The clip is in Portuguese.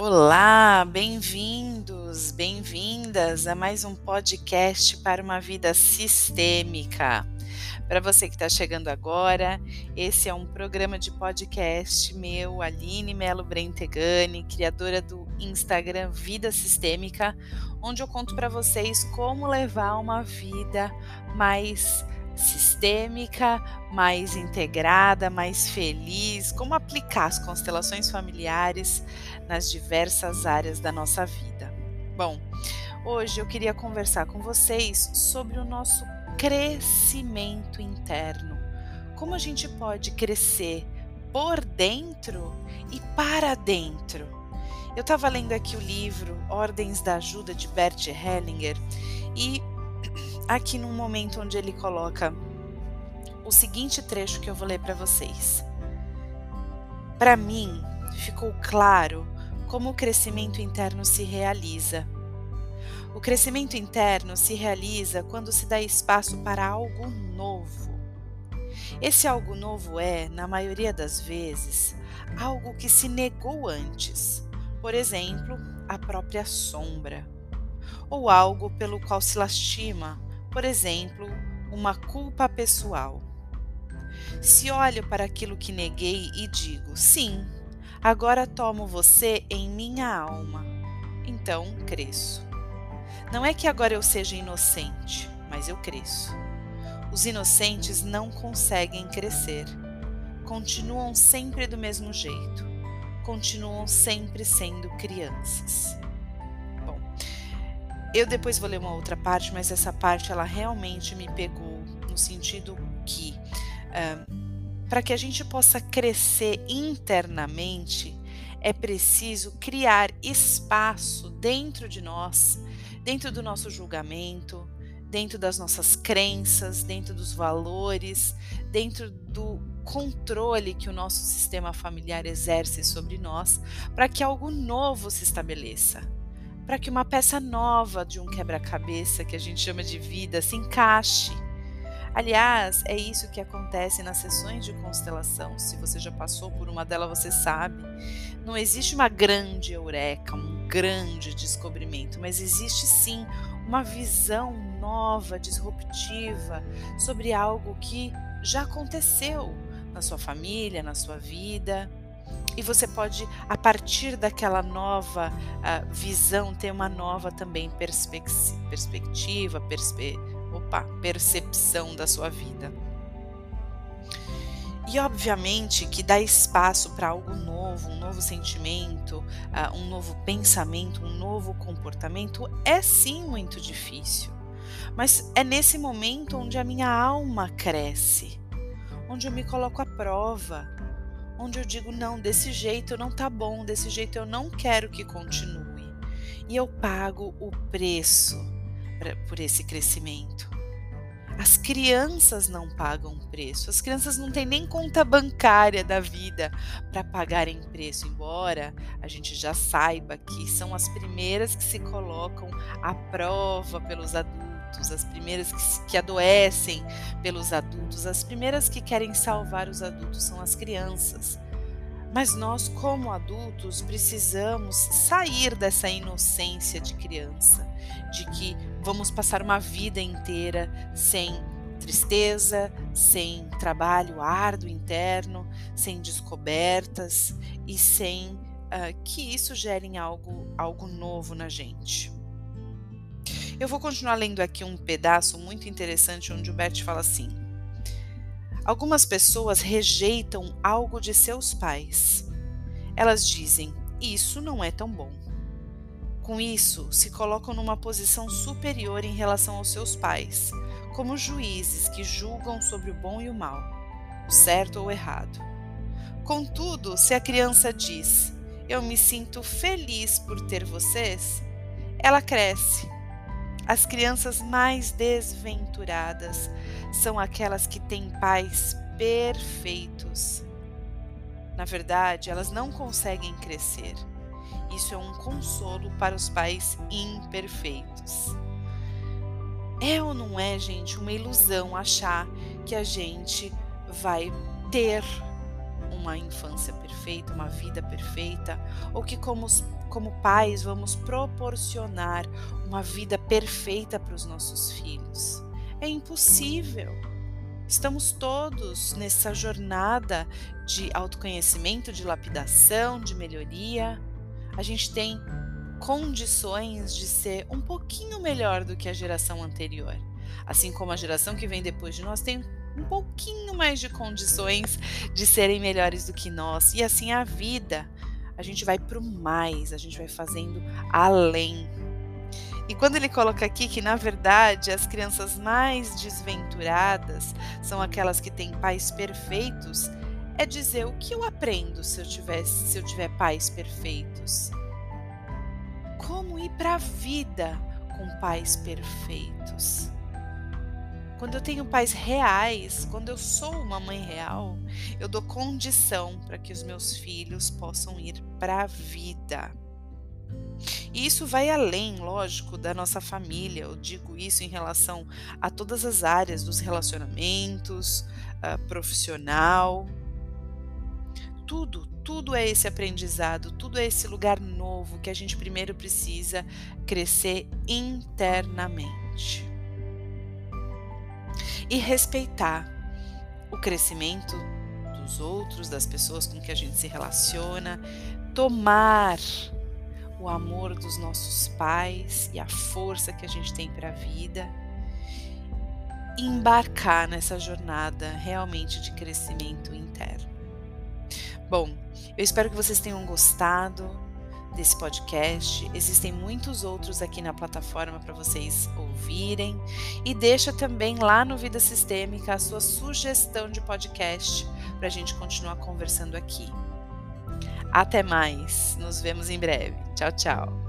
Olá, bem-vindos, bem-vindas a mais um podcast para uma vida sistêmica. Para você que está chegando agora, esse é um programa de podcast meu, Aline Melo Brentegani, criadora do Instagram Vida Sistêmica, onde eu conto para vocês como levar uma vida mais sistêmica, mais integrada, mais feliz, como aplicar as constelações familiares nas diversas áreas da nossa vida. Bom, hoje eu queria conversar com vocês sobre o nosso crescimento interno. Como a gente pode crescer por dentro e para dentro. Eu estava lendo aqui o livro Ordens da Ajuda de Bert Hellinger e aqui num momento onde ele coloca o seguinte trecho que eu vou ler para vocês. Para mim, ficou claro como o crescimento interno se realiza. O crescimento interno se realiza quando se dá espaço para algo novo. Esse algo novo é, na maioria das vezes, algo que se negou antes, por exemplo, a própria sombra, ou algo pelo qual se lastima, por exemplo, uma culpa pessoal. Se olho para aquilo que neguei e digo, sim, agora tomo você em minha alma, então cresço. Não é que agora eu seja inocente, mas eu cresço. Os inocentes não conseguem crescer. Continuam sempre do mesmo jeito. Continuam sempre sendo crianças. Eu depois vou ler uma outra parte, mas essa parte ela realmente me pegou no sentido que para que a gente possa crescer internamente, é preciso criar espaço dentro de nós, dentro do nosso julgamento, dentro das nossas crenças, dentro dos valores, dentro do controle que o nosso sistema familiar exerce sobre nós, para que algo novo se estabeleça, para que uma peça nova de um quebra-cabeça que a gente chama de vida se encaixe Aliás, é isso que acontece nas sessões de constelação. Se você já passou por uma delas, você sabe. Não existe uma grande eureka, um grande descobrimento, mas existe sim uma visão nova, disruptiva sobre algo que já aconteceu na sua família, na sua vida. E você pode, a partir daquela nova uh, visão, ter uma nova também perspectiva, perspe opa, percepção da sua vida. E obviamente que dar espaço para algo novo, um novo sentimento, uh, um novo pensamento, um novo comportamento é sim muito difícil. Mas é nesse momento onde a minha alma cresce, onde eu me coloco à prova, onde eu digo: não, desse jeito não tá bom, desse jeito eu não quero que continue. E eu pago o preço pra, por esse crescimento. As crianças não pagam preço, as crianças não têm nem conta bancária da vida para pagarem preço, embora a gente já saiba que são as primeiras que se colocam à prova pelos adultos, as primeiras que, que adoecem pelos adultos, as primeiras que querem salvar os adultos são as crianças. Mas nós, como adultos, precisamos sair dessa inocência de criança, de que vamos passar uma vida inteira sem tristeza, sem trabalho árduo interno, sem descobertas e sem uh, que isso gere algo, algo novo na gente. Eu vou continuar lendo aqui um pedaço muito interessante onde o Bert fala assim. Algumas pessoas rejeitam algo de seus pais. Elas dizem: Isso não é tão bom. Com isso, se colocam numa posição superior em relação aos seus pais, como juízes que julgam sobre o bom e o mal, o certo ou o errado. Contudo, se a criança diz: Eu me sinto feliz por ter vocês, ela cresce as crianças mais desventuradas são aquelas que têm pais perfeitos. Na verdade, elas não conseguem crescer. Isso é um consolo para os pais imperfeitos. É ou não é, gente, uma ilusão achar que a gente vai ter uma infância perfeita, uma vida perfeita, ou que como, como pais vamos proporcionar uma vida perfeita para os nossos filhos. É impossível. Estamos todos nessa jornada de autoconhecimento, de lapidação, de melhoria. A gente tem condições de ser um pouquinho melhor do que a geração anterior. Assim como a geração que vem depois de nós tem um pouquinho mais de condições de serem melhores do que nós. E assim a vida, a gente vai para o mais, a gente vai fazendo além. E quando ele coloca aqui que, na verdade, as crianças mais desventuradas são aquelas que têm pais perfeitos, é dizer o que eu aprendo se eu, tivesse, se eu tiver pais perfeitos. Como ir para a vida com pais perfeitos? Quando eu tenho pais reais, quando eu sou uma mãe real, eu dou condição para que os meus filhos possam ir para a vida. E isso vai além, lógico, da nossa família. Eu digo isso em relação a todas as áreas dos relacionamentos, uh, profissional. Tudo, tudo é esse aprendizado, tudo é esse lugar novo que a gente primeiro precisa crescer internamente e respeitar o crescimento dos outros, das pessoas com que a gente se relaciona, tomar o amor dos nossos pais e a força que a gente tem para a vida, embarcar nessa jornada realmente de crescimento interno. Bom, eu espero que vocês tenham gostado desse podcast. Existem muitos outros aqui na plataforma para vocês ouvirem. E deixa também lá no Vida Sistêmica a sua sugestão de podcast para a gente continuar conversando aqui. Até mais, nos vemos em breve. Tchau, tchau.